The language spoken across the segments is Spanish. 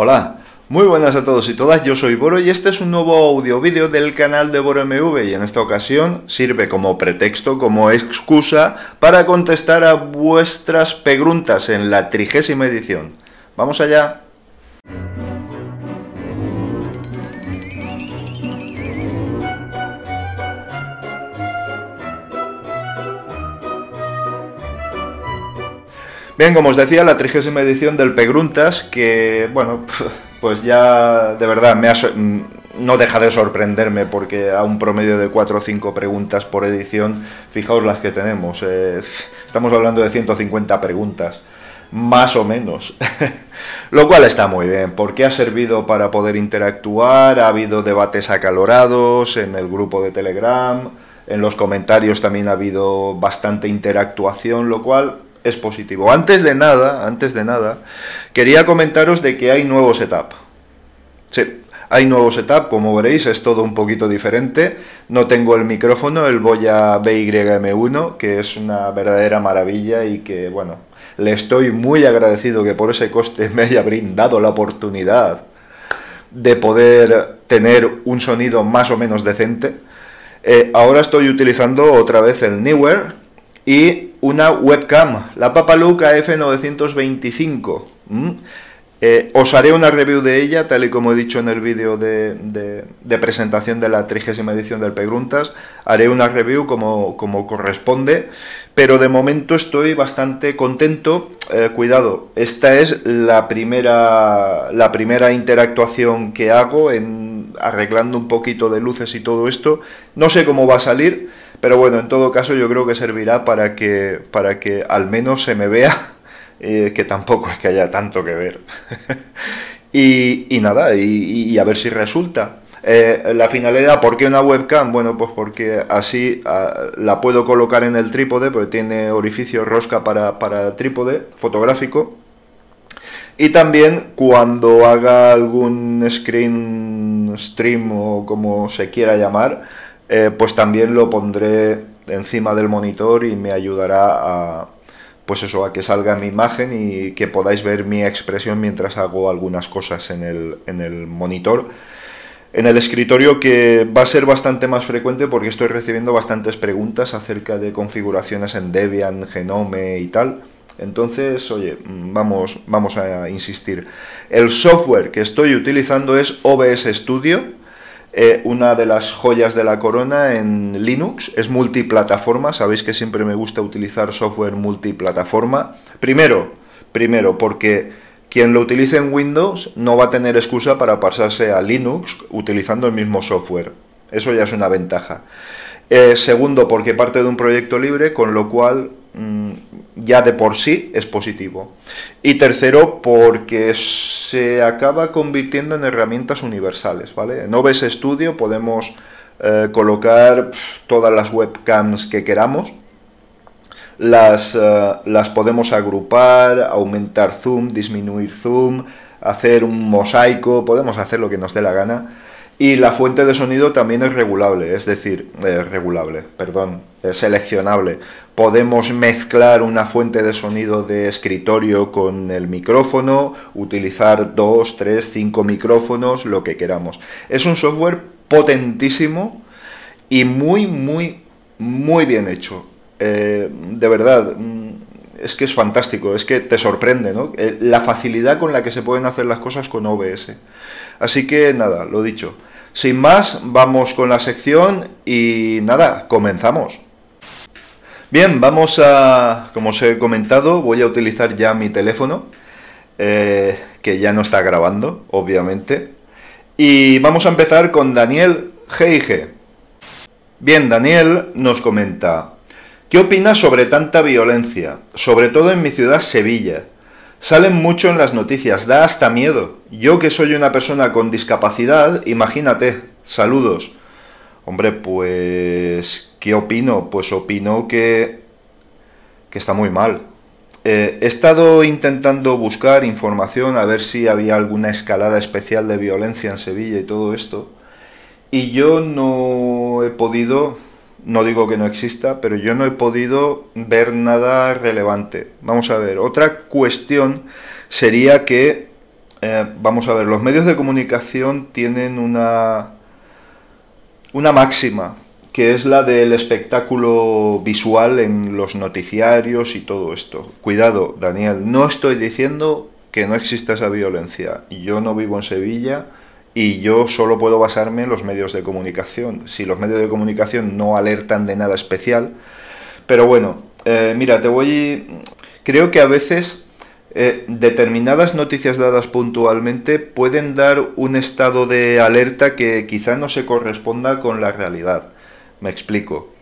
Hola, muy buenas a todos y todas, yo soy Boro y este es un nuevo audio vídeo del canal de Boro MV y en esta ocasión sirve como pretexto, como excusa para contestar a vuestras preguntas en la trigésima edición. Vamos allá. Bien, como os decía, la trigésima edición del Pegruntas, que, bueno, pues ya de verdad me no deja de sorprenderme porque a un promedio de 4 o 5 preguntas por edición, fijaos las que tenemos. Eh, estamos hablando de 150 preguntas, más o menos. Lo cual está muy bien, porque ha servido para poder interactuar, ha habido debates acalorados en el grupo de Telegram, en los comentarios también ha habido bastante interactuación, lo cual es positivo. Antes de nada, antes de nada, quería comentaros de que hay nuevo setup. Sí, hay nuevo setup, como veréis, es todo un poquito diferente. No tengo el micrófono, el Boya BYM1, que es una verdadera maravilla y que, bueno, le estoy muy agradecido que por ese coste me haya brindado la oportunidad de poder tener un sonido más o menos decente. Eh, ahora estoy utilizando otra vez el Newer y una webcam, la Papaluca F925. Eh, os haré una review de ella, tal y como he dicho en el vídeo de, presentación de la trigésima edición del Preguntas. Haré una review como, como, corresponde, pero de momento estoy bastante contento. Eh, cuidado, esta es la primera, la primera interactuación que hago en arreglando un poquito de luces y todo esto. No sé cómo va a salir, pero bueno, en todo caso yo creo que servirá para que, para que al menos se me vea eh, que tampoco es que haya tanto que ver. y, nada, y, a ver si resulta. Eh, la finalidad, ¿por qué una webcam? Bueno, pues porque así ah, la puedo colocar en el trípode, porque tiene orificio rosca para, para trípode fotográfico. Y también cuando haga algún screen stream o como se quiera llamar, eh, pues también lo pondré encima del monitor y me ayudará a, pues eso, a que salga mi imagen y que podáis ver mi expresión mientras hago algunas cosas en el, en el monitor. En el escritorio que va a ser bastante más frecuente porque estoy recibiendo bastantes preguntas acerca de configuraciones en Debian, Genome y tal. Entonces, oye, vamos, vamos a insistir. El software que estoy utilizando es OBS Studio eh, una de las joyas de la corona en Linux, es multiplataforma, sabéis que siempre me gusta utilizar software multiplataforma. Primero, primero, porque quien lo utilice en Windows no va a tener excusa para pasarse a Linux utilizando el mismo software. Eso ya es una ventaja. Eh, segundo, porque parte de un proyecto libre, con lo cual ya de por sí es positivo. Y tercero, porque se acaba convirtiendo en herramientas universales, ¿vale? En OBS Studio podemos eh, colocar todas las webcams que queramos, las, eh, las podemos agrupar, aumentar zoom, disminuir zoom, hacer un mosaico, podemos hacer lo que nos dé la gana. Y la fuente de sonido también es regulable, es decir, eh, regulable, perdón, seleccionable. Podemos mezclar una fuente de sonido de escritorio con el micrófono, utilizar dos, tres, cinco micrófonos, lo que queramos. Es un software potentísimo y muy, muy, muy bien hecho. Eh, de verdad, mm, es que es fantástico, es que te sorprende, ¿no? Eh, la facilidad con la que se pueden hacer las cosas con OBS. Así que nada, lo dicho. Sin más, vamos con la sección y nada, comenzamos. Bien, vamos a, como os he comentado, voy a utilizar ya mi teléfono, eh, que ya no está grabando, obviamente. Y vamos a empezar con Daniel G. Bien, Daniel nos comenta, ¿qué opinas sobre tanta violencia, sobre todo en mi ciudad Sevilla? Salen mucho en las noticias, da hasta miedo. Yo que soy una persona con discapacidad, imagínate. Saludos. Hombre, pues... ¿Qué opino? Pues opino que... que está muy mal. Eh, he estado intentando buscar información a ver si había alguna escalada especial de violencia en Sevilla y todo esto. Y yo no he podido no digo que no exista, pero yo no he podido ver nada relevante. Vamos a ver, otra cuestión sería que eh, vamos a ver, los medios de comunicación tienen una, una máxima, que es la del espectáculo visual en los noticiarios y todo esto. Cuidado, Daniel, no estoy diciendo que no exista esa violencia. Yo no vivo en Sevilla y yo solo puedo basarme en los medios de comunicación. Si los medios de comunicación no alertan de nada especial. Pero bueno, eh, mira, te voy... Creo que a veces eh, determinadas noticias dadas puntualmente pueden dar un estado de alerta que quizá no se corresponda con la realidad. Me explico.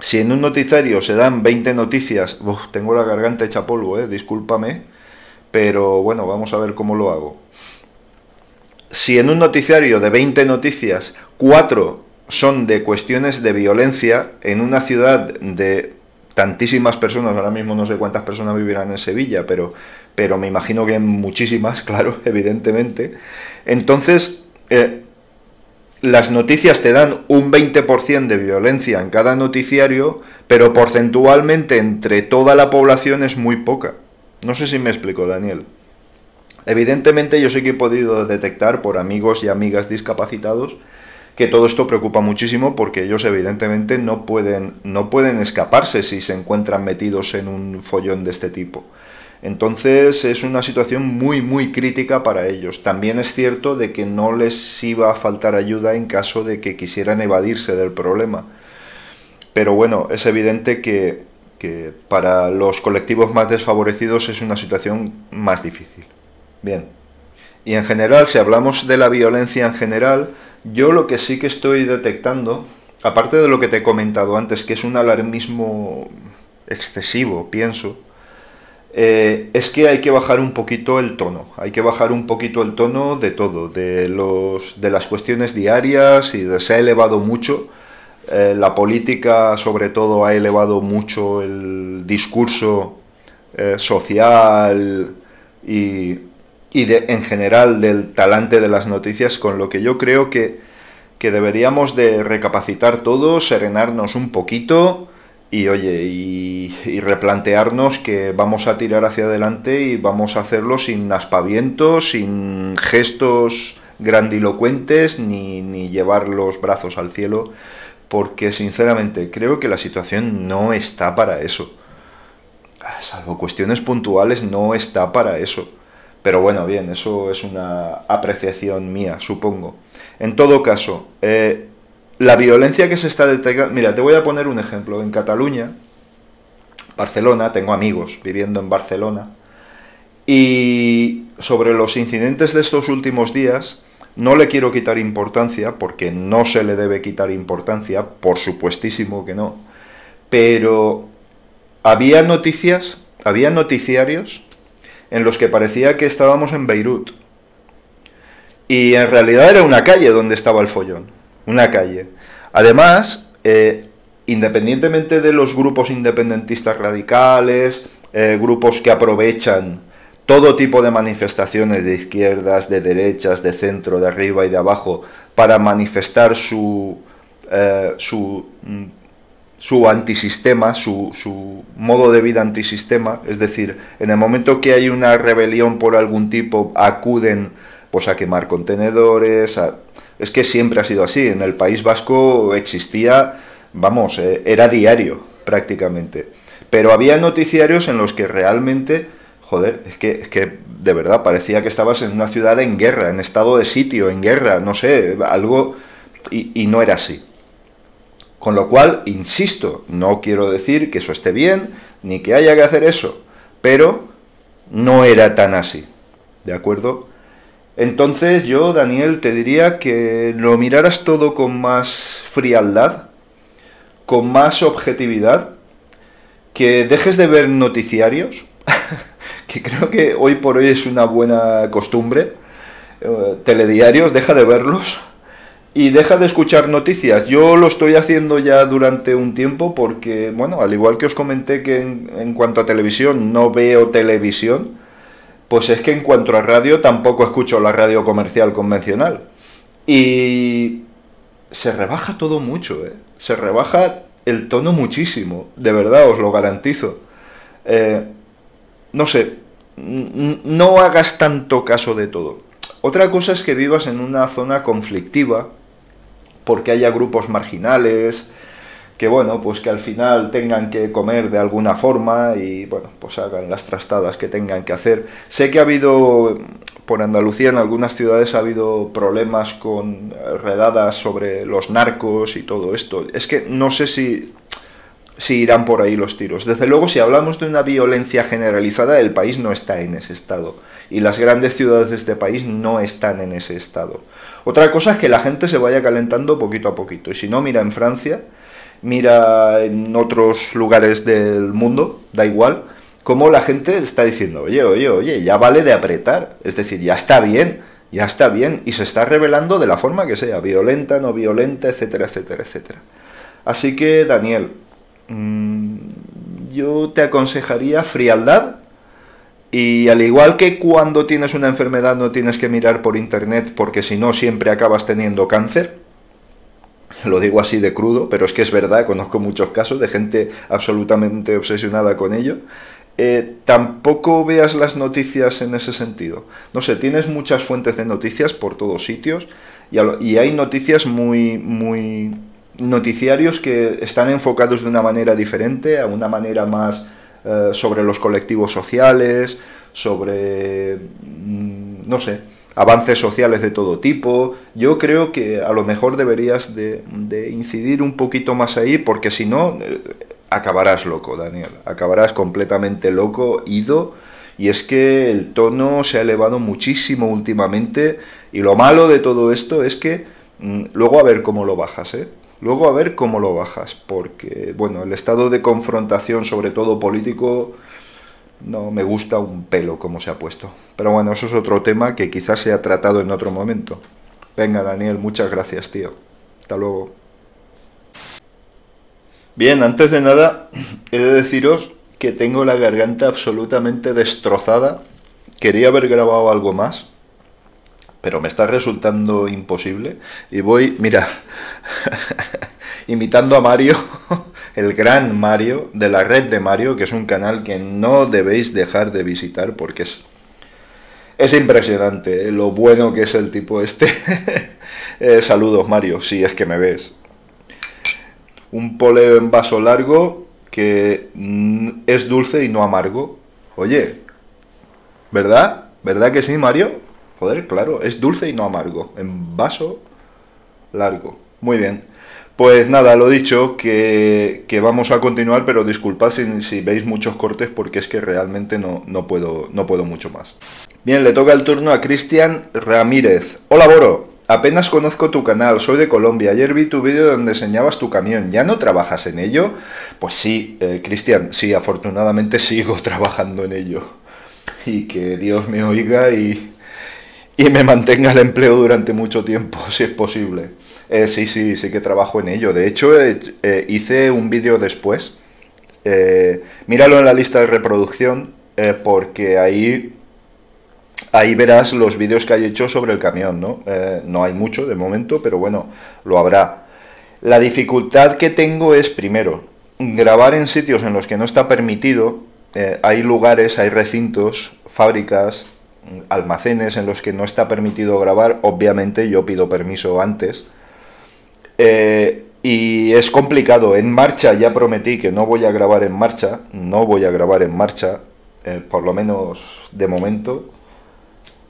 Si en un noticiario se dan 20 noticias, tengo la garganta hecha polvo, eh, discúlpame, pero bueno, vamos a ver cómo lo hago. Si en un noticiario de 20 noticias, 4 son de cuestiones de violencia en una ciudad de tantísimas personas, ahora mismo no sé cuántas personas vivirán en Sevilla, pero, pero me imagino que muchísimas, claro, evidentemente. Entonces, eh, las noticias te dan un 20% de violencia en cada noticiario, pero porcentualmente entre toda la población es muy poca. No sé si me explico, Daniel. Evidentemente yo sí que he podido detectar por amigos y amigas discapacitados que todo esto preocupa muchísimo porque ellos evidentemente no pueden, no pueden escaparse si se encuentran metidos en un follón de este tipo. Entonces es una situación muy muy crítica para ellos. También es cierto de que no les iba a faltar ayuda en caso de que quisieran evadirse del problema. Pero bueno, es evidente que, que para los colectivos más desfavorecidos es una situación más difícil. Bien. Y en general, si hablamos de la violencia en general, yo lo que sí que estoy detectando, aparte de lo que te he comentado antes, que es un alarmismo excesivo, pienso, eh, es que hay que bajar un poquito el tono, hay que bajar un poquito el tono de todo, de, los, de las cuestiones diarias y se ha elevado mucho, eh, la política sobre todo ha elevado mucho el discurso eh, social y y de, en general del talante de las noticias, con lo que yo creo que, que deberíamos de recapacitar todos, serenarnos un poquito y oye, y, replantearnos que vamos a tirar hacia adelante y vamos a hacerlo sin aspavientos, sin gestos grandilocuentes, ni, ni llevar los brazos al cielo, porque sinceramente creo que la situación no está para eso. Salvo cuestiones puntuales, no está para eso. Pero bueno, bien, eso es una apreciación mía, supongo. En todo caso, eh, la violencia que se está detectando... Mira, te voy a poner un ejemplo. En Cataluña, Barcelona, tengo amigos viviendo en Barcelona, y sobre los incidentes de estos últimos días, no le quiero quitar importancia, porque no se le debe quitar importancia, por supuestísimo que no, pero había noticias, había noticiarios en los que parecía que estábamos en Beirut. Y en realidad era una calle donde estaba el follón. Una calle. Además, eh, independientemente de los grupos independentistas radicales, eh, grupos que aprovechan todo tipo de manifestaciones de izquierdas, de derechas, de centro, de arriba y de abajo, para manifestar su, eh, su mm, su antisistema, su, su, modo de vida antisistema, es decir, en el momento que hay una rebelión por algún tipo, acuden pues a quemar contenedores, es que siempre ha sido así, en el País Vasco existía, vamos, eh, era diario prácticamente, pero había noticiarios en los que realmente, joder, es que, es que de verdad parecía que estabas en una ciudad en guerra, en estado de sitio, en guerra, no sé, algo, y, y no era así. Con lo cual, insisto, no quiero decir que eso esté bien, ni que haya que hacer eso, pero no era tan así. ¿De acuerdo? Entonces yo, Daniel, te diría que lo miraras todo con más frialdad, con más objetividad, que dejes de ver noticiarios, que creo que hoy por hoy es una buena costumbre, eh, telediarios, deja de verlos y deja de escuchar noticias. Yo lo estoy haciendo ya durante un tiempo porque, bueno, al igual que os comenté que en, cuanto a televisión no veo televisión, pues es que en cuanto a radio tampoco escucho la radio comercial convencional. Y se rebaja todo mucho, ¿eh? Se rebaja el tono muchísimo, de verdad, os lo garantizo. Eh, no sé, no hagas tanto caso de todo. Otra cosa es que vivas en una zona conflictiva, porque haya grupos marginales, que bueno, pues que al final tengan que comer de alguna forma y bueno, pues hagan las trastadas que tengan que hacer. Sé que ha habido, por Andalucía en algunas ciudades ha habido problemas con redadas sobre los narcos y todo esto. Es que no sé si, si irán por ahí los tiros. Desde luego, si hablamos de una violencia generalizada, el país no está en ese estado. Y las grandes ciudades de este país no están en ese estado. Otra cosa es que la gente se vaya calentando poquito a poquito. Y si no, mira en Francia mira en otros lugares del mundo, da igual, como la gente está diciendo, oye, oye, oye, ya vale de apretar, es decir, ya está bien, ya está bien, y se está revelando de la forma que sea, violenta, no violenta, etcétera, etcétera, etcétera. Así que, Daniel, mm, yo te aconsejaría frialdad, y al igual que cuando tienes una enfermedad no tienes que mirar por internet porque si no siempre acabas teniendo cáncer, lo digo así de crudo, pero es que es verdad, conozco muchos casos de gente absolutamente obsesionada con ello. Eh, tampoco veas las noticias en ese sentido. No sé, tienes muchas fuentes de noticias por todos sitios y, hay noticias muy, muy noticiarios que están enfocados de una manera diferente, a una manera más eh, sobre los colectivos sociales, sobre, mm, no sé, avances sociales de todo tipo. Yo creo que a lo mejor deberías de, incidir un poquito más ahí, porque si no, eh, acabarás loco, Daniel. Acabarás completamente loco, ido. Y es que el tono se ha elevado muchísimo últimamente. Y lo malo de todo esto es que mm, luego a ver cómo lo bajas, ¿eh? Luego a ver cómo lo bajas, porque, bueno, el estado de confrontación, sobre todo político, no me gusta un pelo como se ha puesto. Pero bueno, eso es otro tema que quizás se ha tratado en otro momento. Venga, Daniel, muchas gracias, tío. Hasta luego. Bien, antes de nada, he de deciros que tengo la garganta absolutamente destrozada. Quería haber grabado algo más, pero me está resultando imposible. Y voy, mira, imitando a Mario, el gran Mario, de la red de Mario, que es un canal que no debéis dejar de visitar porque es, es impresionante ¿eh? lo bueno que es el tipo este. Eh, saludos Mario, si es que me ves. Un poleo en vaso largo que mm, es dulce y no amargo. Oye, ¿verdad? ¿Verdad que sí, Mario? Joder, claro, es dulce y no amargo. En vaso largo. Muy bien. Pues nada, lo dicho, que, vamos a continuar, pero disculpad si, veis muchos cortes porque es que realmente no, no, puedo, no puedo mucho más. Bien, le toca el turno a Cristian Ramírez. Hola, Boro. Apenas conozco tu canal, soy de Colombia. Ayer vi tu vídeo donde enseñabas tu camión. ¿Ya no trabajas en ello? Pues sí, eh, Cristian, sí, afortunadamente sigo trabajando en ello. Y que Dios me oiga y me mantenga el empleo durante mucho tiempo, si es posible. Eh, sí, sí, sí que trabajo en ello. De hecho, eh, hice un vídeo después. Eh, míralo en la lista de reproducción porque ahí, ahí verás los vídeos que hay hecho sobre el camión, ¿no? no hay mucho de momento, pero bueno, lo habrá. La dificultad que tengo es, primero, grabar en sitios en los que no está permitido. hay lugares, hay recintos, fábricas, almacenes en los que no está permitido grabar. Obviamente yo pido permiso antes eh, y es complicado. En marcha ya prometí que no voy a grabar en marcha. No voy a grabar en marcha, eh, por lo menos de momento.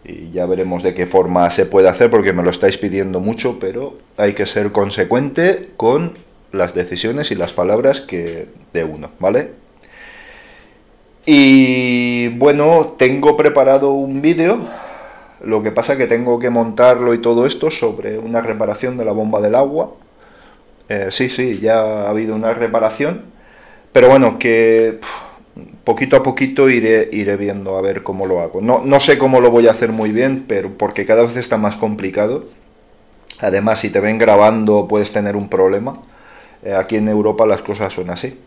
Y ya veremos de qué forma se puede hacer porque me lo estáis pidiendo mucho, pero hay que ser consecuente con las decisiones y las palabras que de uno, ¿vale? Y bueno, tengo preparado un vídeo lo que pasa es que tengo que montarlo y todo esto sobre una reparación de la bomba del agua. Eh, sí, sí, ya ha habido una reparación. Pero bueno, que poquito a poquito iré, iré viendo a ver cómo lo hago. No, no sé cómo lo voy a hacer muy bien, pero porque cada vez está más complicado. Además, si te ven grabando puedes tener un problema. Eh, aquí en Europa las cosas son así.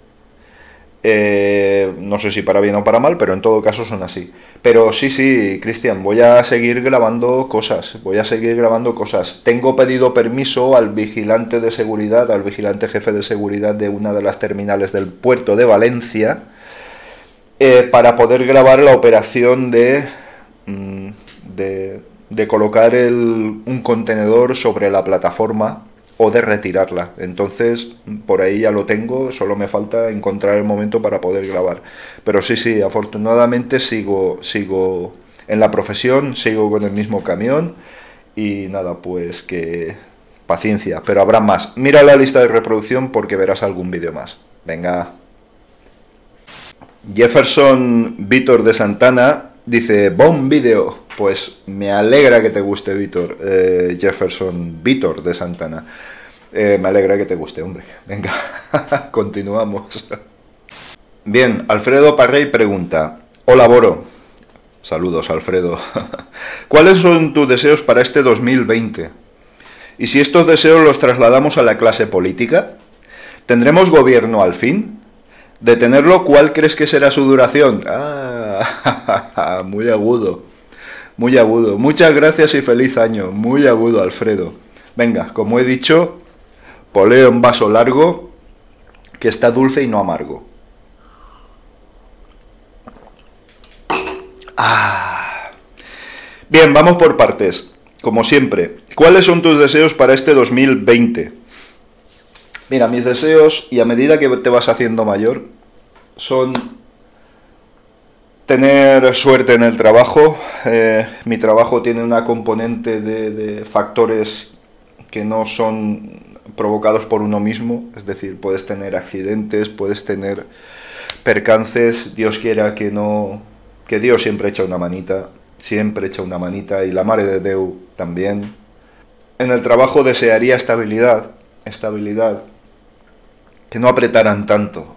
Eh, no sé si para bien o para mal, pero en todo caso son así. Pero sí, sí, Cristian, voy a seguir grabando cosas, voy a seguir grabando cosas. Tengo pedido permiso al vigilante de seguridad, al vigilante jefe de seguridad de una de las terminales del puerto de Valencia, eh, para poder grabar la operación de, mm, de, colocar un contenedor sobre la plataforma o de retirarla. Entonces, por ahí ya lo tengo, solo me falta encontrar el momento para poder grabar. Pero sí, sí, afortunadamente sigo, sigo en la profesión, sigo con el mismo camión y nada, pues que paciencia, pero habrá más. Mira la lista de reproducción porque verás algún vídeo más. Venga. Jefferson Víctor de Santana dice, buen vídeo. Pues me alegra que te guste, Víctor. Eh, Jefferson Víctor de Santana. Eh, me alegra que te guste, hombre. Venga, continuamos. Bien, Alfredo Parrey pregunta, hola Boro. Saludos, Alfredo. ¿Cuáles son tus deseos para este 2020? Y si estos deseos los trasladamos a la clase política, ¿tendremos gobierno al fin? De tenerlo, ¿cuál crees que será su duración? Ah, muy agudo, muy agudo. Muchas gracias y feliz año. Muy agudo, Alfredo. Venga, como he dicho, poleo en vaso largo, que está dulce y no amargo. Ah. Bien, vamos por partes. Como siempre, ¿cuáles son tus deseos para este 2020? Mira, mis deseos, y a medida que te vas haciendo mayor, son tener suerte en el trabajo. Eh, mi trabajo tiene una componente de, de, factores que no son provocados por uno mismo, es decir, puedes tener accidentes, puedes tener percances, Dios quiera que no, que Dios siempre echa una manita, siempre echa una manita y la Mare de Deu también. En el trabajo desearía estabilidad, estabilidad, que no apretaran tanto.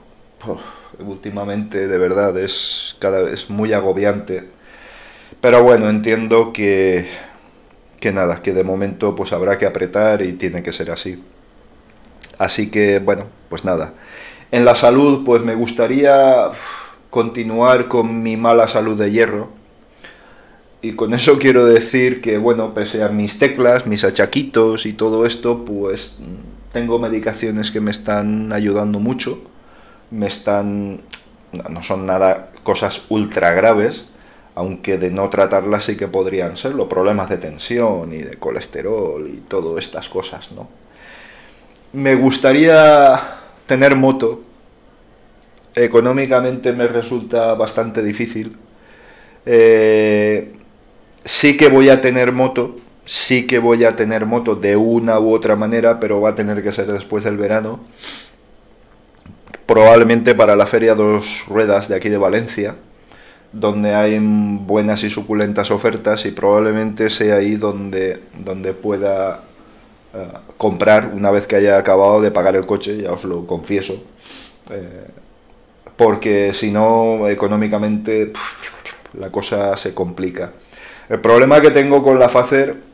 Últimamente de verdad es cada vez muy agobiante. Pero bueno, entiendo que que nada, que de momento pues habrá que apretar y tiene que ser así. Así que bueno, pues nada. En la salud pues me gustaría continuar con mi mala salud de hierro. Y con eso quiero decir que, bueno, pese a mis teclas, mis achaquitos y todo esto, pues tengo medicaciones que me están ayudando mucho. Me están... no son nada cosas ultra graves, aunque de no tratarlas sí que podrían ser los problemas de tensión y de colesterol y todas estas cosas, ¿no? Me gustaría tener moto, económicamente me resulta bastante difícil. Eh, sí que voy a tener moto, sí que voy a tener moto de una u otra manera, pero va a tener que ser después del verano. Probablemente para la feria dos ruedas de aquí de Valencia, donde hay buenas y suculentas ofertas y probablemente sea ahí donde, donde pueda uh, comprar una vez que haya acabado de pagar el coche, ya os lo confieso. Eh, porque si no, económicamente la cosa se complica. El problema que tengo con la Facer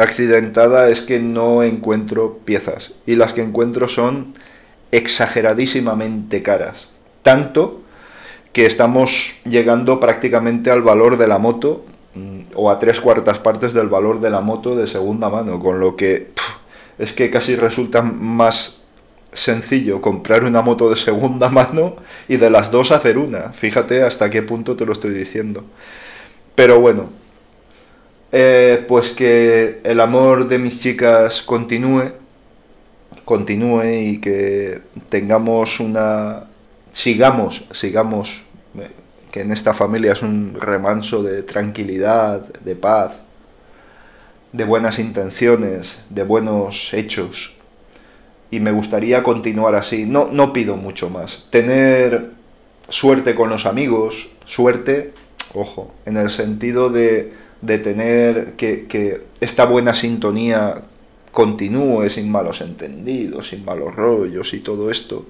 accidentada es que no encuentro piezas y las que encuentro son exageradísimamente caras. Tanto que estamos llegando prácticamente al valor de la moto mm, o a tres cuartas partes del valor de la moto de segunda mano, con lo que es que casi resulta más sencillo comprar una moto de segunda mano y de las dos hacer una. Fíjate hasta qué punto te lo estoy diciendo. Pero bueno, eh, pues que el amor de mis chicas continúe, continúe y que tengamos una... sigamos, sigamos, eh, que en esta familia es un remanso de tranquilidad, de paz, de buenas intenciones, de buenos hechos, y me gustaría continuar así. No, no pido mucho más. Tener suerte con los amigos, suerte, ojo, en el sentido de, de tener que, que esta buena sintonía continúe sin malos entendidos, sin malos rollos y todo esto.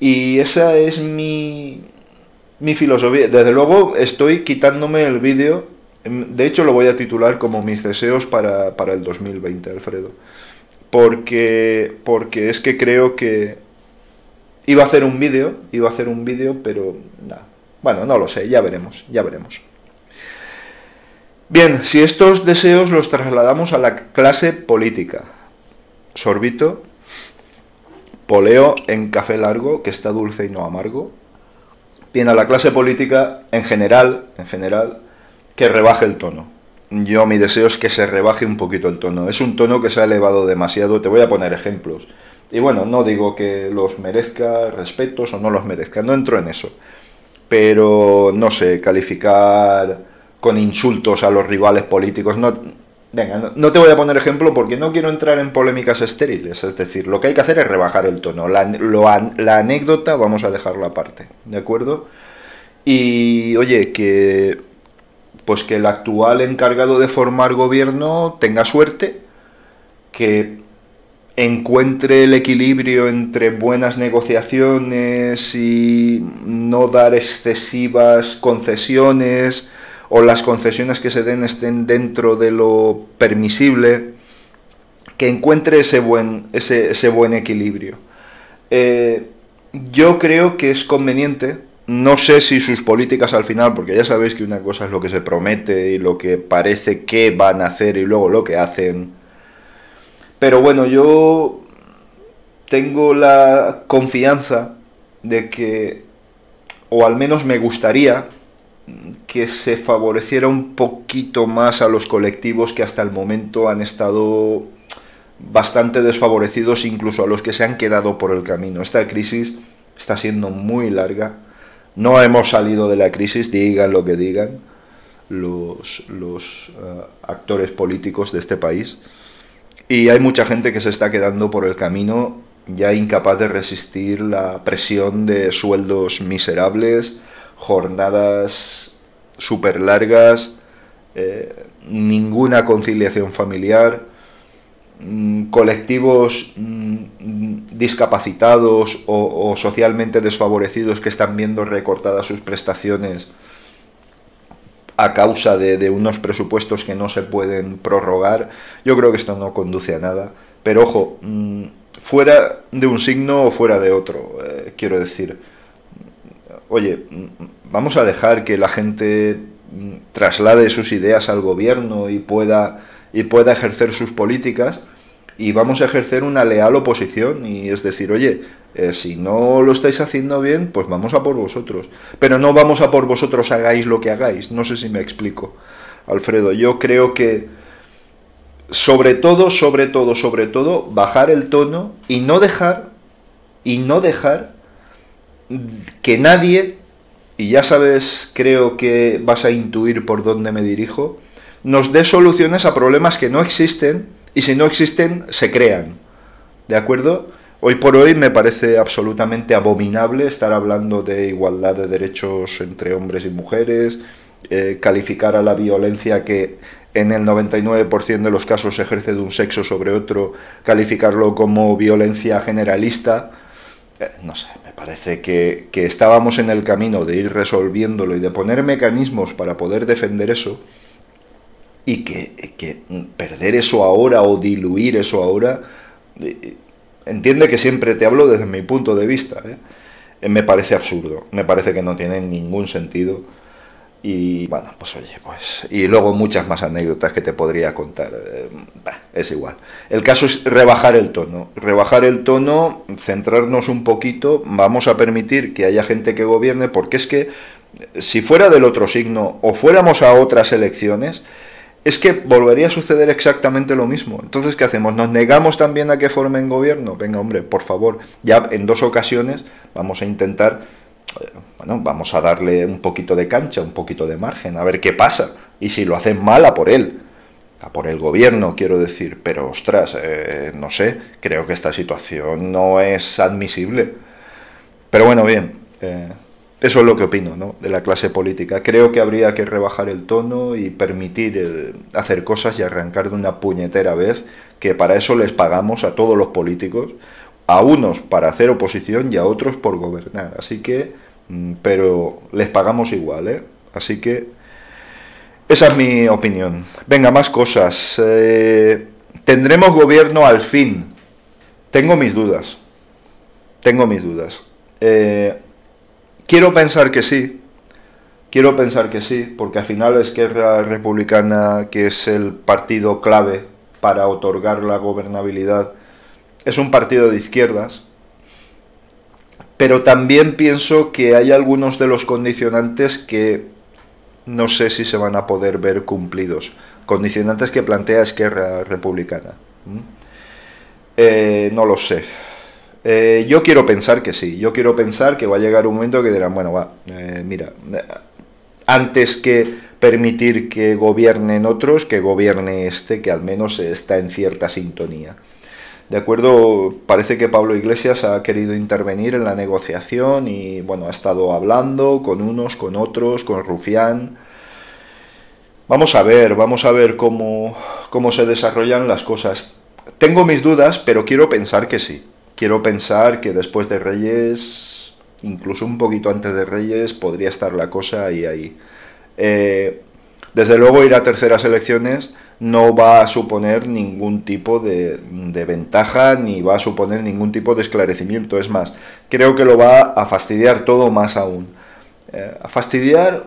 Y esa es mi, mi filosofía. Desde luego estoy quitándome el vídeo. De hecho lo voy a titular como mis deseos para, para el 2020, Alfredo porque, porque es que creo que iba a hacer un vídeo, iba a hacer un vídeo, pero nada. Bueno, no lo sé, ya veremos, ya veremos. Bien, si estos deseos los trasladamos a la clase política. Sorbito, poleo en café largo, que está dulce y no amargo. Bien, a la clase política en general, en general, que rebaje el tono. Yo mi deseo es que se rebaje un poquito el tono. Es un tono que se ha elevado demasiado. Te voy a poner ejemplos. Y bueno, no digo que los merezca respetos o no los merezca, no entro en eso. Pero no sé, calificar con insultos a los rivales políticos, no, Venga, no, te voy a poner ejemplo porque no quiero entrar en polémicas estériles. Es decir, lo que hay que hacer es rebajar el tono. La, la anécdota vamos a dejarla aparte, ¿de acuerdo? Y oye, que pues que el actual encargado de formar gobierno tenga suerte, que encuentre el equilibrio entre buenas negociaciones y no dar excesivas concesiones o las concesiones que se den estén dentro de lo permisible, que encuentre ese buen, ese, buen equilibrio. Eh, yo creo que es conveniente, no sé si sus políticas al final, porque ya sabéis que una cosa es lo que se promete y lo que parece que van a hacer y luego lo que hacen. Pero bueno, yo tengo la confianza de que, o al menos me gustaría, que se favoreciera un poquito más a los colectivos que hasta el momento han estado bastante desfavorecidos, incluso a los que se han quedado por el camino. Esta crisis está siendo muy larga. No hemos salido de la crisis, digan lo que digan los, los eh, actores políticos de este país. Y hay mucha gente que se está quedando por el camino ya incapaz de resistir la presión de sueldos miserables, jornadas súper largas, eh, ninguna conciliación familiar, mm, colectivos mm, discapacitados o, socialmente desfavorecidos que están viendo recortadas sus prestaciones a causa de, unos presupuestos que no se pueden prorrogar, yo creo que esto no conduce a nada. Pero ojo, mm, fuera de un signo o fuera de otro, eh, quiero decir oye, vamos a dejar que la gente traslade sus ideas al gobierno y pueda, y pueda ejercer sus políticas y vamos a ejercer una leal oposición y es decir, oye, eh, si no lo estáis haciendo bien, pues vamos a por vosotros. Pero no vamos a por vosotros hagáis lo que hagáis. No sé si me explico, Alfredo. Yo creo que sobre todo, sobre todo, sobre todo, bajar el tono y no dejar, y no dejar que nadie, y ya sabes, creo que vas a intuir por dónde me dirijo, nos dé soluciones a problemas que no existen y si no existen, se crean. ¿De acuerdo? Hoy por hoy me parece absolutamente abominable estar hablando de igualdad de derechos entre hombres y mujeres, eh, calificar a la violencia que en el 99% de los casos se ejerce de un sexo sobre otro, calificarlo como violencia generalista, no sé, Parece que, estábamos en el camino de ir resolviéndolo y de poner mecanismos para poder defender eso y que, perder eso ahora o diluir eso ahora, eh, entiende que siempre te hablo desde mi punto de vista, ¿eh? me parece absurdo, me parece que no tiene ningún sentido y bueno, pues oye, pues. Y luego muchas más anécdotas que te podría contar. Eh, es igual. El caso es rebajar el tono. Rebajar el tono, centrarnos un poquito. Vamos a permitir que haya gente que gobierne, porque es que si fuera del otro signo o fuéramos a otras elecciones, es que volvería a suceder exactamente lo mismo. Entonces, ¿qué hacemos? ¿Nos negamos también a que formen gobierno? Venga, hombre, por favor. Ya en dos ocasiones vamos a intentar bueno, vamos a darle un poquito de cancha, un poquito de margen, a ver qué pasa. Y si lo hacen mal, a por él. A por el gobierno, quiero decir. Pero, ostras, eh, no sé, creo que esta situación no es admisible. Pero bueno, bien, eh, eso es lo que opino ¿no? de la clase política. Creo que habría que rebajar el tono y permitir eh, hacer cosas y arrancar de una puñetera vez, que para eso les pagamos a todos los políticos a unos para hacer oposición y a otros por gobernar. Así que, pero les pagamos igual, ¿eh? Así que, esa es mi opinión. Venga, más cosas. Eh, ¿Tendremos gobierno al fin? Tengo mis dudas. Tengo mis dudas. Eh, quiero pensar que sí. Quiero pensar que sí, porque al final es Esquerra Republicana, que es el partido clave para otorgar la gobernabilidad, es un partido de izquierdas, pero también pienso que hay algunos de los condicionantes que no sé si se van a poder ver cumplidos. Condicionantes que plantea Esquerra Republicana. Eh, no lo sé. Eh, yo quiero pensar que sí. Yo quiero pensar que va a llegar un momento que dirán, bueno, va, eh, mira, antes que permitir que gobiernen otros, que gobierne este, que al menos está en cierta sintonía. De acuerdo, parece que Pablo Iglesias ha querido intervenir en la negociación y bueno, ha estado hablando con unos, con otros, con Rufián. Vamos a ver, vamos a ver cómo, cómo se desarrollan las cosas. Tengo mis dudas, pero quiero pensar que sí. Quiero pensar que después de Reyes, incluso un poquito antes de Reyes, podría estar la cosa ahí, ahí. Eh, desde luego ir a terceras elecciones no va a suponer ningún tipo de, ventaja ni va a suponer ningún tipo de esclarecimiento. Es más, creo que lo va a fastidiar todo más aún. Eh, a fastidiar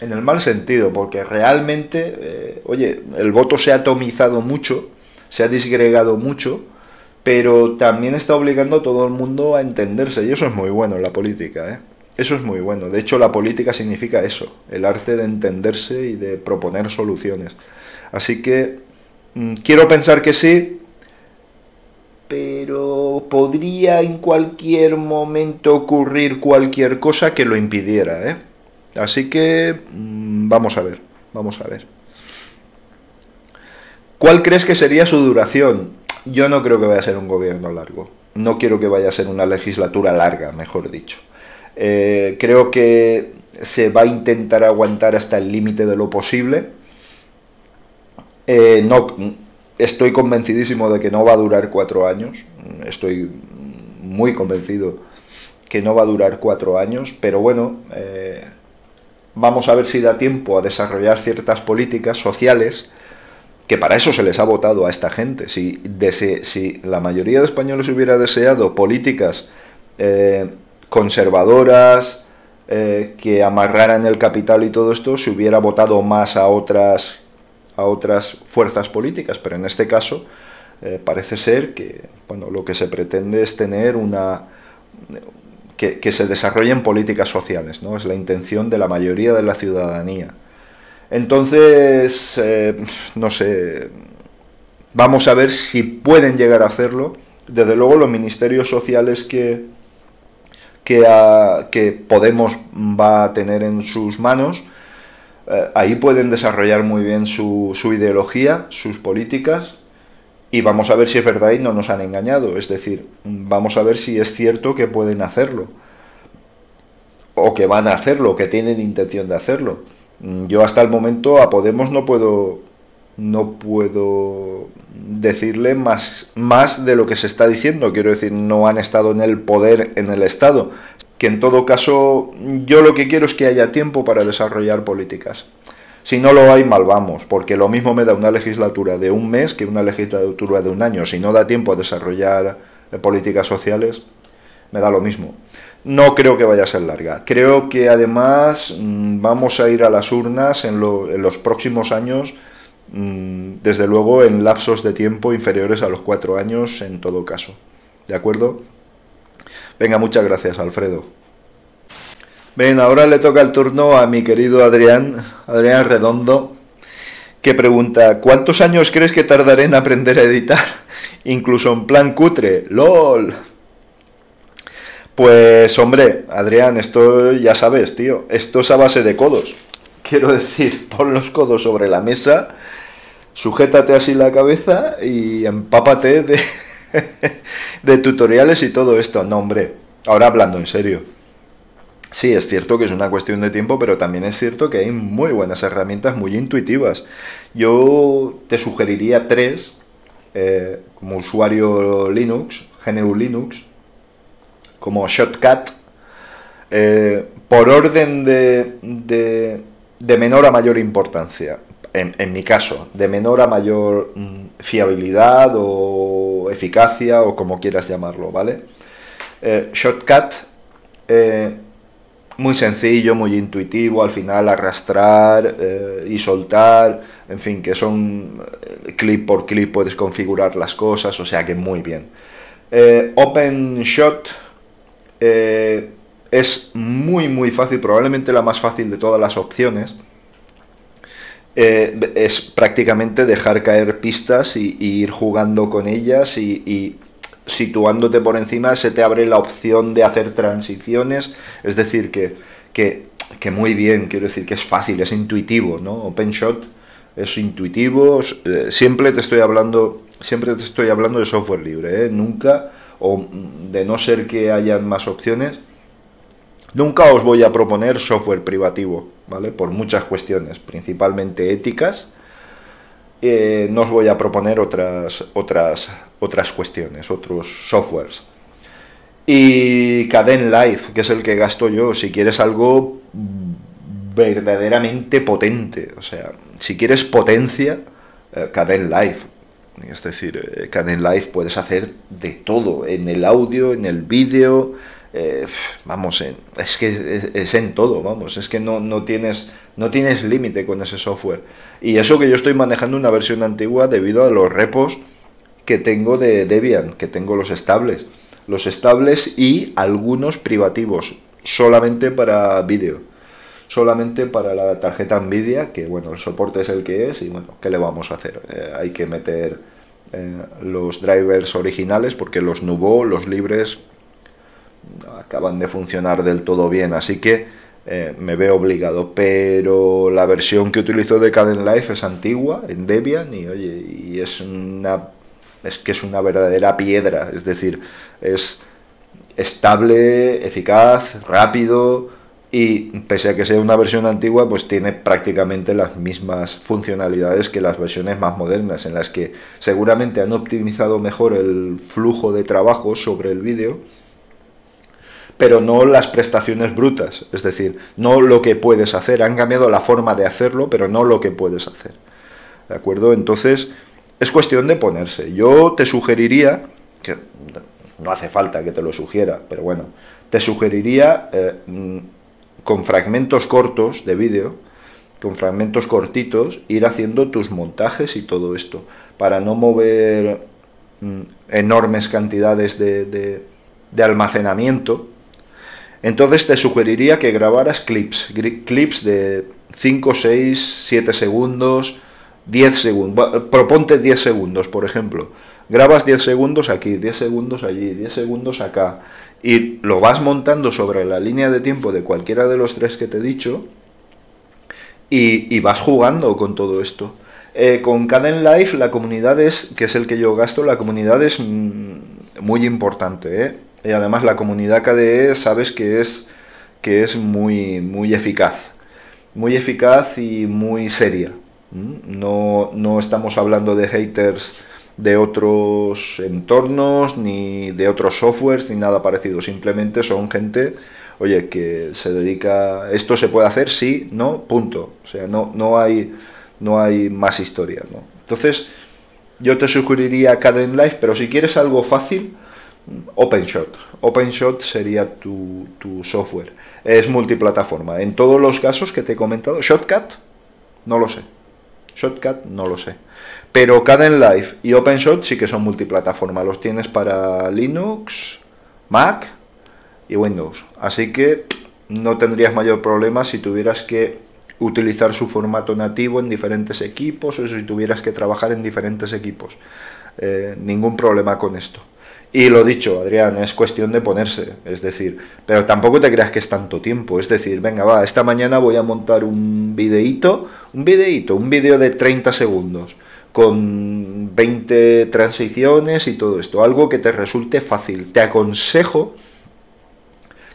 en el mal sentido, porque realmente, eh, oye, el voto se ha atomizado mucho, se ha disgregado mucho, pero también está obligando a todo el mundo a entenderse, y eso es muy bueno en la política, ¿eh? Eso es muy bueno. De hecho, la política significa eso, el arte de entenderse y de proponer soluciones. Así que mm, quiero pensar que sí, pero podría en cualquier momento ocurrir cualquier cosa que lo impidiera. ¿eh? Así que mm, vamos a ver, vamos a ver. ¿Cuál crees que sería su duración? Yo no creo que vaya a ser un gobierno largo. No quiero que vaya a ser una legislatura larga, mejor dicho. Eh, creo que se va a intentar aguantar hasta el límite de lo posible eh, no, estoy convencidísimo de que no va a durar cuatro años. Estoy muy convencido que no va a durar cuatro años, pero bueno, eh, vamos a ver si da tiempo a desarrollar ciertas políticas sociales que para eso se les ha votado a esta gente. Si, si la mayoría de españoles hubiera deseado políticas eh, conservadoras, que amarraran el capital y todo esto, se hubiera votado más a otras a otras fuerzas políticas, pero en este caso eh, parece ser que bueno, lo que se pretende es tener una... Que, se desarrollen políticas sociales, ¿no? Es la intención de la mayoría de la ciudadanía. Entonces, eh, no sé, vamos a ver si pueden llegar a hacerlo. Desde luego los ministerios sociales que, que, que Podemos va a tener en sus manos, eh, ahí pueden desarrollar muy bien su, ideología, sus políticas, y vamos a ver si es verdad y no nos han engañado. Es decir, vamos a ver si es cierto que pueden hacerlo, o que van a hacerlo, que tienen intención de hacerlo. Yo hasta el momento a Podemos no puedo no puedo decirle más, más de lo que se está diciendo. Quiero decir, no han estado en el poder en el Estado que en todo caso yo lo que quiero es que haya tiempo para desarrollar políticas. Si no lo hay, mal vamos, porque lo mismo me da una legislatura de un mes que una legislatura de un año. Si no da tiempo a desarrollar eh, políticas sociales, me da lo mismo. No creo que vaya a ser larga. Creo que además mm, vamos a ir a las urnas en, en los próximos años, mm, desde luego en lapsos de tiempo inferiores a los cuatro años en todo caso. ¿De acuerdo? Venga, muchas gracias, Alfredo. Bien, ahora le toca el turno a mi querido Adrián, Adrián Redondo, que pregunta, ¿cuántos años crees que tardaré en aprender a editar? Incluso en plan cutre, LOL. Pues hombre, Adrián, esto ya sabes, tío, esto es a base de codos. Quiero decir, pon los codos sobre la mesa, sujétate así la cabeza y empápate de, de tutoriales y todo esto. No, hombre, ahora hablando en serio. Sí, es cierto que es una cuestión de tiempo, pero también es cierto que hay muy buenas herramientas, muy intuitivas. Yo te sugeriría tres, eh, como usuario Linux, GNU Linux, como Shotcut, eh, por orden de, de, de, menor a mayor importancia. En, en, mi caso, de menor a mayor mm, fiabilidad o eficacia o como quieras llamarlo, ¿vale? Eh, shortcut, eh, muy sencillo, muy intuitivo, al final arrastrar eh, y soltar, en fin, que son clip por clip puedes configurar las cosas, o sea que muy bien. OpenShot Eh, es muy muy fácil, probablemente la más fácil de todas las opciones. Eh, es prácticamente dejar caer pistas y, ir jugando con ellas y, situándote por encima se te abre la opción de hacer transiciones. Es decir, que, que, que muy bien, quiero decir que es fácil, es intuitivo, ¿no? OpenShot es intuitivo, eh, siempre te estoy hablando, siempre te estoy hablando de software libre, ¿eh? nunca, o de no ser que hayan más opciones, nunca os voy a proponer software privativo, ¿vale? Por muchas cuestiones, principalmente éticas, eh, no os voy a proponer otras, otras, otras cuestiones, otros softwares. Y Caden Life, que es el que gasto yo, si quieres algo verdaderamente potente, o sea, si quieres potencia, eh, Caden Live. Es decir, eh, Caden Live puedes hacer de todo, en el audio, en el vídeo, eh, vamos, es que es, en todo, vamos, es que no, no tienes, no tienes límite con ese software. Y eso que yo estoy manejando una versión antigua debido a los repos que tengo de Debian, que tengo los estables. Los estables y algunos privativos, solamente para vídeo solamente para la tarjeta Nvidia, que bueno, el soporte es el que es y bueno, ¿qué le vamos a hacer? Eh, hay que meter eh, los drivers originales porque los Nubo, los libres, acaban de funcionar del todo bien, así que eh, me veo obligado, pero la versión que utilizo de Caden Life es antigua, en Debian, y oye, y es una es que es una verdadera piedra, es decir, es estable, eficaz, rápido, y pese a que sea una versión antigua, pues tiene prácticamente las mismas funcionalidades que las versiones más modernas, en las que seguramente han optimizado mejor el flujo de trabajo sobre el vídeo, pero no las prestaciones brutas, es decir, no lo que puedes hacer, han cambiado la forma de hacerlo, pero no lo que puedes hacer. ¿De acuerdo? Entonces, es cuestión de ponerse. Yo te sugeriría, que no hace falta que te lo sugiera, pero bueno, te sugeriría... Eh, con fragmentos cortos de vídeo, con fragmentos cortitos, ir haciendo tus montajes y todo esto, para no mover mm, enormes cantidades de, almacenamiento. Entonces te sugeriría que grabaras clips, clips de 5, 6, 7 segundos, 10 segundos, proponte 10 segundos, por ejemplo. Grabas 10 segundos aquí, 10 segundos allí, 10 segundos acá y lo vas montando sobre la línea de tiempo de cualquiera de los tres que te he dicho y, vas jugando con todo esto. Eh, con Caden Life la comunidad es, que es el que yo gasto, la comunidad es mm, muy importante. ¿eh? Y además la comunidad KDE sabes que es, que es muy, muy eficaz. Muy eficaz y muy seria. No, no estamos hablando de haters de otros entornos, ni de otros softwares, ni nada parecido. Simplemente son gente, oye, que se dedica. Esto se puede hacer, sí, no, punto. O sea, no, no, hay, no hay más historia. ¿no? Entonces, yo te sugeriría Caden Life, pero si quieres algo fácil, OpenShot. OpenShot sería tu, software. Es multiplataforma. En todos los casos que te he comentado, Shotcut, no lo sé. Shotcut, no lo sé. Pero Caden Live y OpenShot sí que son multiplataforma. Los tienes para Linux, Mac y Windows. Así que no tendrías mayor problema si tuvieras que utilizar su formato nativo en diferentes equipos o si tuvieras que trabajar en diferentes equipos. Eh, ningún problema con esto. Y lo dicho, Adrián, es cuestión de ponerse, es decir, pero tampoco te creas que es tanto tiempo, es decir, venga, va, esta mañana voy a montar un videíto, un videíto, un vídeo de 30 segundos con 20 transiciones y todo esto, algo que te resulte fácil. Te aconsejo,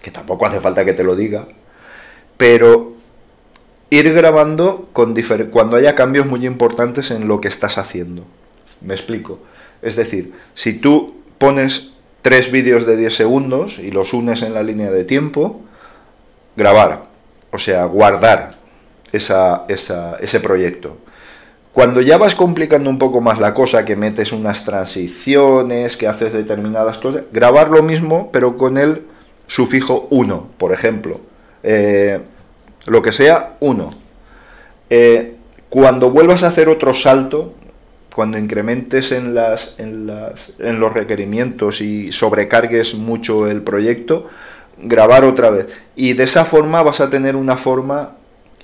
que tampoco hace falta que te lo diga, pero ir grabando con cuando haya cambios muy importantes en lo que estás haciendo. Me explico. Es decir, si tú pones tres vídeos de 10 segundos y los unes en la línea de tiempo, grabar, o sea, guardar esa, ese proyecto cuando ya vas complicando un poco más la cosa, que metes unas transiciones, que haces determinadas cosas, grabar lo mismo, pero con el sufijo 1, por ejemplo. Eh, lo que sea, 1. Eh, cuando vuelvas a hacer otro salto, cuando incrementes en, las, en, las, en los requerimientos y sobrecargues mucho el proyecto, grabar otra vez. Y de esa forma vas a tener una forma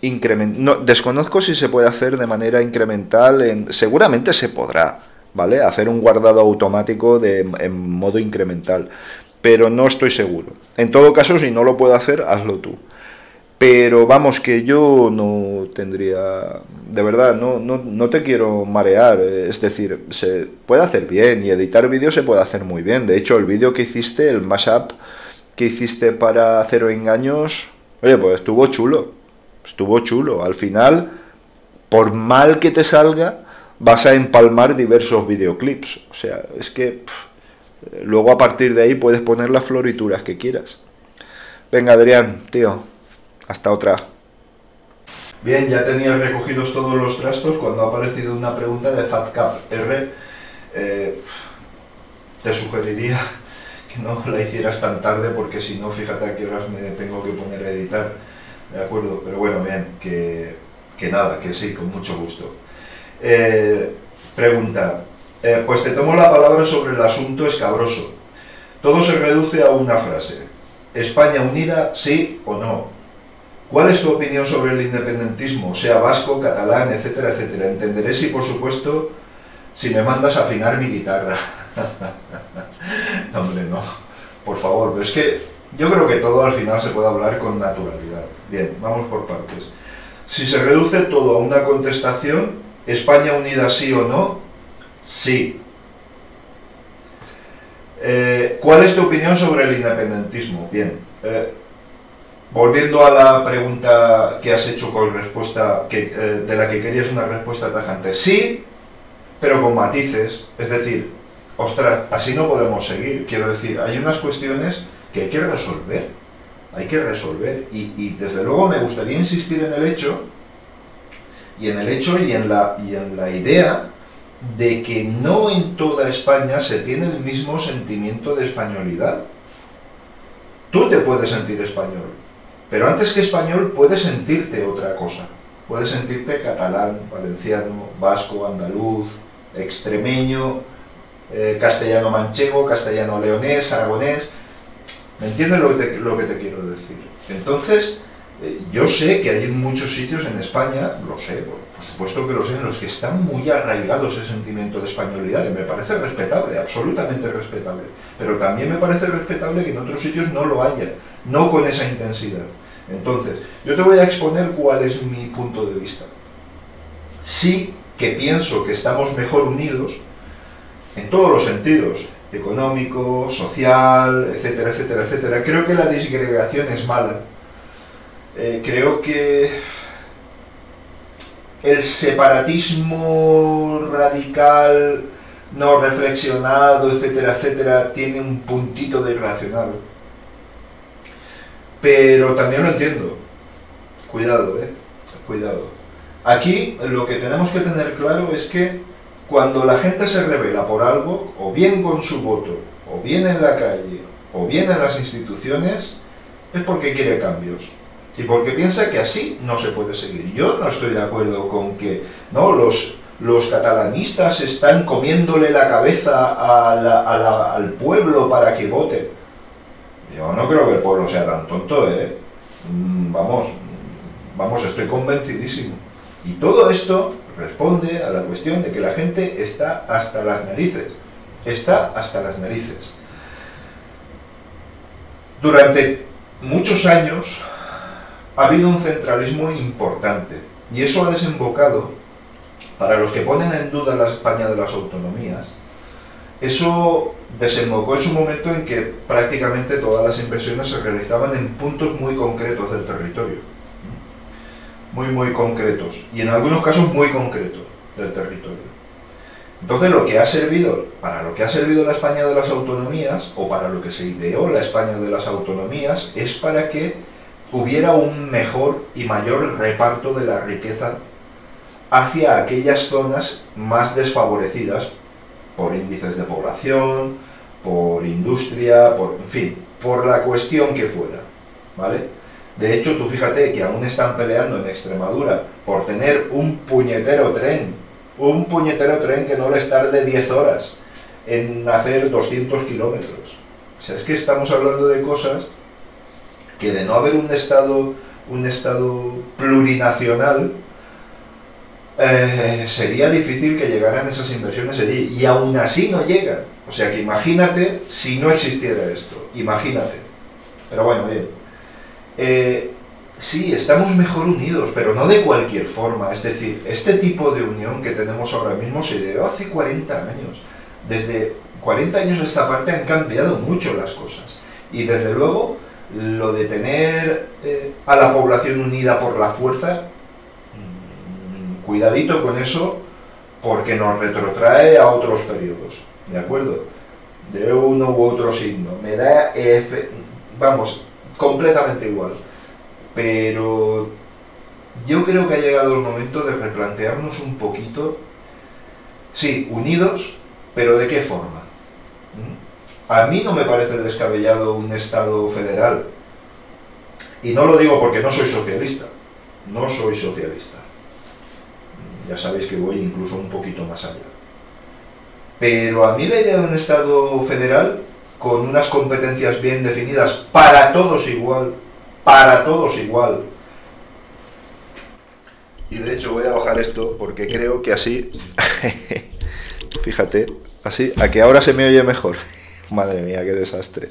incremental. No, desconozco si se puede hacer de manera incremental. En, seguramente se podrá, ¿vale? Hacer un guardado automático de, en modo incremental. Pero no estoy seguro. En todo caso, si no lo puedo hacer, hazlo tú. Pero vamos, que yo no tendría, de verdad, no, no, no, te quiero marear. Es decir, se puede hacer bien y editar vídeos se puede hacer muy bien. De hecho, el vídeo que hiciste, el mashup que hiciste para Cero Engaños, oye, pues estuvo chulo. Estuvo chulo. Al final, por mal que te salga, vas a empalmar diversos videoclips. O sea, es que luego a partir de ahí puedes poner las florituras que quieras. Venga, Adrián, tío. Hasta otra. Bien, ya tenía recogidos todos los trastos cuando ha aparecido una pregunta de FatCap R. Eh, te sugeriría que no la hicieras tan tarde porque si no, fíjate a qué horas me tengo que poner a editar. ¿De acuerdo? Pero bueno, bien, que, que nada, que sí, con mucho gusto. Eh, pregunta. Eh, pues te tomo la palabra sobre el asunto escabroso. Todo se reduce a una frase. España unida, sí o no. ¿Cuál es tu opinión sobre el independentismo, sea vasco, catalán, etcétera, etcétera? Entenderé si, por supuesto, si me mandas a afinar mi guitarra. hombre, no. Por favor, pero es que yo creo que todo al final se puede hablar con naturalidad. Bien, vamos por partes. Si se reduce todo a una contestación, ¿España unida sí o no? Sí. Eh, ¿Cuál es tu opinión sobre el independentismo? Bien. Eh, Volviendo a la pregunta que has hecho con respuesta que, eh, de la que querías una respuesta tajante, sí, pero con matices, es decir, ostras, así no podemos seguir. Quiero decir, hay unas cuestiones que hay que resolver, hay que resolver, y, y desde luego me gustaría insistir en el hecho, y en el hecho y en la, y en la idea de que no en toda España se tiene el mismo sentimiento de españolidad. Tú te puedes sentir español, pero antes que español puedes sentirte otra cosa. Puedes sentirte catalán, valenciano, vasco, andaluz, extremeño, eh, castellano manchego, castellano leonés, aragonés. ¿Me entiendes lo, que te quiero decir? Entonces, eh, yo sé que hay muchos sitios en España, lo sé, por, por, supuesto que lo sé, en los que están muy arraigados ese sentimiento de españolidad y me parece respetable, absolutamente respetable. Pero también me parece respetable que en otros sitios no lo haya no con esa intensidad. Entonces, yo te voy a exponer cuál es mi punto de vista. Sí que pienso que estamos mejor unidos en todos los sentidos, económico, social, etcétera, etcétera, etcétera. Creo que la disgregación es mala. Eh, creo que el separatismo radical, no reflexionado, etcétera, etcétera, tiene un puntito de irracional pero también lo entiendo. Cuidado, eh. Cuidado. Aquí lo que tenemos que tener claro es que cuando la gente se revela por algo, o bien con su voto, o bien en la calle, o bien en las instituciones, es porque quiere cambios. Y porque piensa que así no se puede seguir. Yo no estoy de acuerdo con que no los, los catalanistas están comiéndole la cabeza al pueblo para que vote. Yo no creo que el pueblo sea tan tonto, ¿eh? Mm, vamos, vamos, estoy convencidísimo. Y todo esto responde a la cuestión de que la gente está hasta las narices. Está hasta las narices. Durante muchos años ha habido un centralismo importante y eso ha desembocado, para los que ponen en duda la España de las autonomías, eso desembocó en su momento en que prácticamente todas las inversiones se realizaban en puntos muy concretos del territorio. Muy, muy concretos. Y en algunos casos muy concretos del territorio. Entonces lo que ha servido, para lo que ha servido la España de las autonomías, o para lo que se ideó la España de las autonomías, es para que hubiera un mejor y mayor reparto de la riqueza hacia aquellas zonas más desfavorecidas por índices de población, por industria, por, en fin, por la cuestión que fuera, ¿vale? De hecho, tú fíjate que aún están peleando en Extremadura por tener un puñetero tren, un puñetero tren que no les tarde 10 horas en hacer 200 kilómetros. O sea, es que estamos hablando de cosas que de no haber un Estado, un estado plurinacional, eh, sería difícil que llegaran esas inversiones allí. Y aún así no llegan. O sea que imagínate si no existiera esto. Imagínate. Pero bueno, bien. Eh, sí, estamos mejor unidos, pero no de cualquier forma. Es decir, este tipo de unión que tenemos ahora mismo se dio hace 40 años. Desde 40 años a esta parte han cambiado mucho las cosas. Y desde luego, lo de tener eh, a la población unida por la fuerza, cuidadito con eso, porque nos retrotrae a otros periodos. ¿De acuerdo? De uno u otro signo. Me da F. Vamos, completamente igual. Pero yo creo que ha llegado el momento de replantearnos un poquito, sí, unidos, pero ¿de qué forma? ¿Mm? A mí no me parece descabellado un Estado federal. Y no lo digo porque no soy socialista. No soy socialista. Ya sabéis que voy incluso un poquito más allá. Pero a mí la idea de un Estado federal con unas competencias bien definidas para todos igual, para todos igual. Y de hecho voy a bajar esto porque creo que así, fíjate, así, a que ahora se me oye mejor. Madre mía, qué desastre.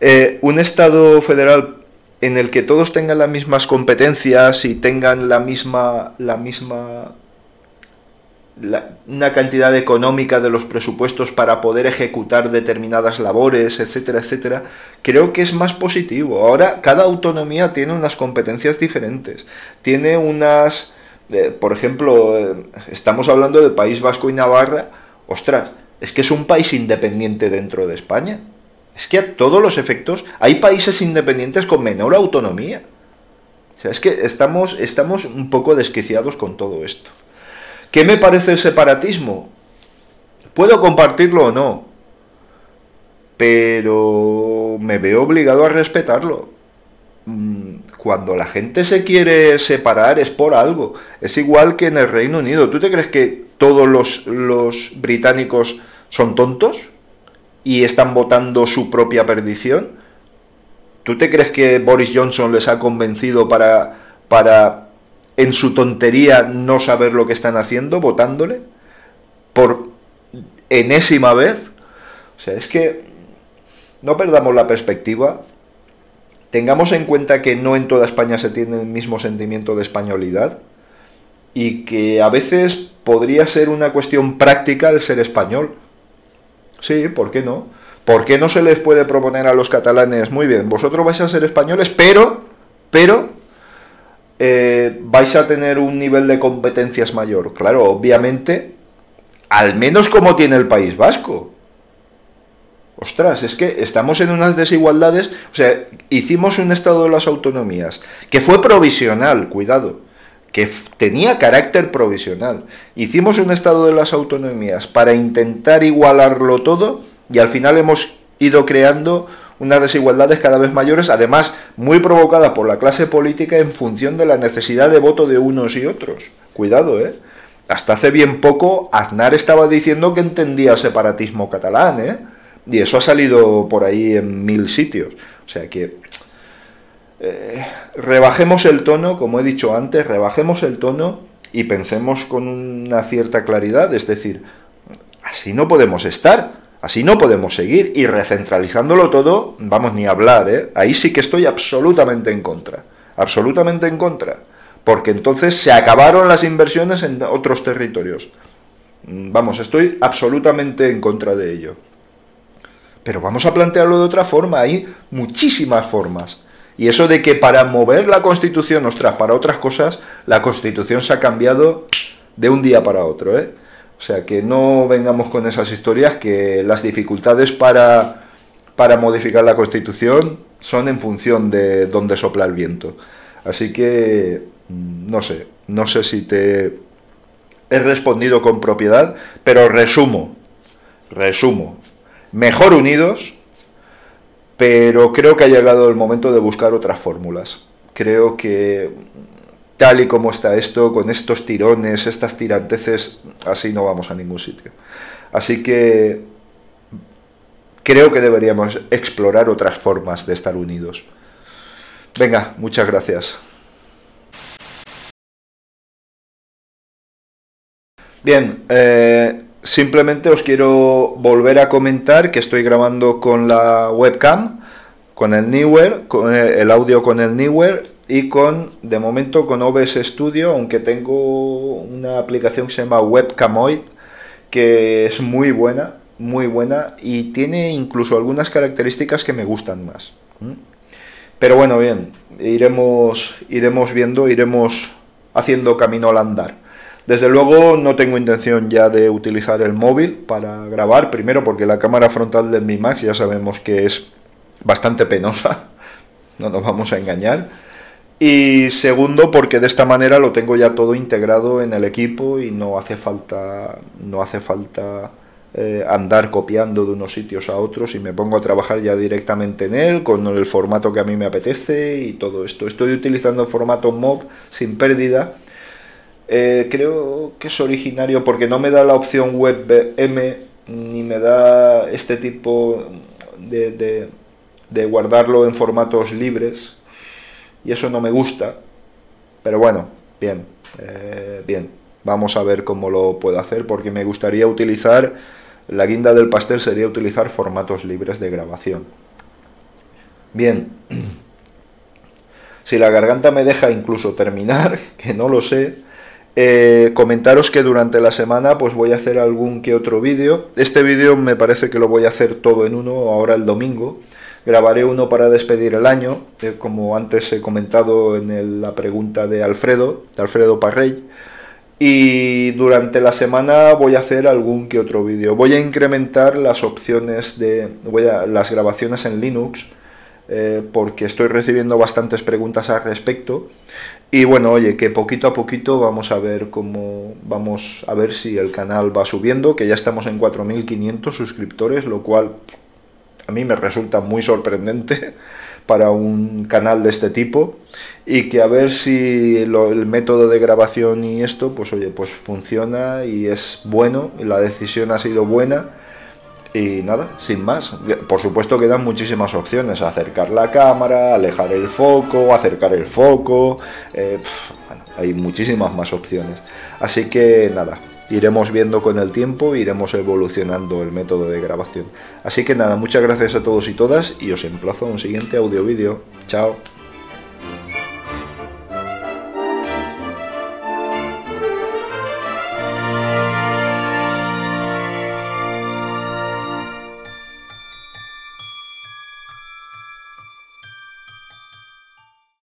Eh, un Estado federal en el que todos tengan las mismas competencias y tengan la misma, la misma una cantidad económica de los presupuestos para poder ejecutar determinadas labores, etcétera, etcétera, creo que es más positivo. Ahora cada autonomía tiene unas competencias diferentes, tiene unas, eh, por ejemplo, eh, estamos hablando del País Vasco y Navarra, ostras, es que es un país independiente dentro de España. Es que a todos los efectos hay países independientes con menor autonomía. O sea, es que estamos, estamos un poco desquiciados con todo esto. ¿Qué me parece el separatismo? Puedo compartirlo o no, pero me veo obligado a respetarlo. Mm, cuando la gente se quiere separar es por algo. Es igual que en el Reino Unido. ¿Tú te crees que todos los, los británicos son tontos y están votando su propia perdición? ¿Tú te crees que Boris Johnson les ha convencido para, para en su tontería no saber lo que están haciendo, votándole, por enésima vez. O sea, es que no perdamos la perspectiva, tengamos en cuenta que no en toda España se tiene el mismo sentimiento de españolidad y que a veces podría ser una cuestión práctica el ser español. Sí, ¿por qué no? ¿Por qué no se les puede proponer a los catalanes, muy bien, vosotros vais a ser españoles, pero, pero, eh, vais a tener un nivel de competencias mayor. Claro, obviamente, al menos como tiene el País Vasco. Ostras, es que estamos en unas desigualdades. O sea, hicimos un estado de las autonomías que fue provisional, cuidado, que tenía carácter provisional. Hicimos un estado de las autonomías para intentar igualarlo todo y al final hemos ido creando unas desigualdades cada vez mayores, además muy provocadas por la clase política en función de la necesidad de voto de unos y otros. Cuidado, ¿eh? Hasta hace bien poco Aznar estaba diciendo que entendía separatismo catalán, ¿eh? Y eso ha salido por ahí en mil sitios. O sea que eh, rebajemos el tono, como he dicho antes, rebajemos el tono y pensemos con una cierta claridad, es decir, así no podemos estar. Así no podemos seguir y recentralizándolo todo, vamos ni a hablar, ¿eh? Ahí sí que estoy absolutamente en contra, absolutamente en contra, porque entonces se acabaron las inversiones en otros territorios. Vamos, estoy absolutamente en contra de ello. Pero vamos a plantearlo de otra forma, hay muchísimas formas. Y eso de que para mover la Constitución, ostras, para otras cosas, la Constitución se ha cambiado de un día para otro, ¿eh? O sea, que no vengamos con esas historias que las dificultades para, para modificar la Constitución son en función de dónde sopla el viento. Así que, mm, no sé, no sé si te he respondido con propiedad, pero resumo, resumo. Mejor unidos, pero creo que ha llegado el momento de buscar otras fórmulas. Creo que tal y como está esto, con estos tirones, estas tiranteces, así no vamos a ningún sitio. Así que creo que deberíamos explorar otras formas de estar unidos. Venga, muchas gracias. Bien, eh, simplemente os quiero volver a comentar que estoy grabando con la webcam, con el Newer, con el audio con el Newer y con, de momento, con OBS Studio, aunque tengo una aplicación que se llama Webcamoid, que es muy buena, muy buena y tiene incluso algunas características que me gustan más. Pero bueno, bien, iremos, iremos viendo, iremos haciendo camino al andar. Desde luego no tengo intención ya de utilizar el móvil para grabar, primero porque la cámara frontal de Mi Max ya sabemos que es bastante penosa, no nos vamos a engañar. Y segundo, porque de esta manera lo tengo ya todo integrado en el equipo y no hace falta, no hace falta eh, andar copiando de unos sitios a otros y me pongo a trabajar ya directamente en él con el formato que a mí me apetece y todo esto. Estoy utilizando formato MOV sin pérdida. Eh, creo que es originario porque no me da la opción WebM ni me da este tipo de, de guardarlo en formatos libres y eso no me gusta. Pero bueno, bien, eh, bien. Vamos a ver cómo lo puedo hacer porque me gustaría utilizar, la guinda del pastel sería utilizar formatos libres de grabación. Bien, si la garganta me deja incluso terminar, que no lo sé, eh, comentaros que durante la semana pues voy a hacer algún que otro vídeo. Este vídeo me parece que lo voy a hacer todo en uno ahora el domingo. Grabaré uno para despedir el año, eh, como antes he comentado en la pregunta de Alfredo, de Alfredo Parrey. Y durante la semana voy a hacer algún que otro vídeo. Voy a incrementar las opciones de voy a, las grabaciones en Linux, eh, porque estoy recibiendo bastantes preguntas al respecto. Y bueno, oye, que poquito a poquito vamos a ver cómo vamos a ver si el canal va subiendo, que ya estamos en 4.500 suscriptores, lo cual a mí me resulta muy sorprendente para un canal de este tipo. Y que a ver si el método de grabación y esto pues oye pues funciona y es bueno y la decisión ha sido buena y nada sin más por supuesto quedan muchísimas opciones acercar la cámara alejar el foco acercar el foco eh, hay muchísimas más opciones así que nada iremos viendo con el tiempo, iremos evolucionando el método de grabación. Así que nada, muchas gracias a todos y todas y os emplazo a un siguiente audio vídeo. Chao.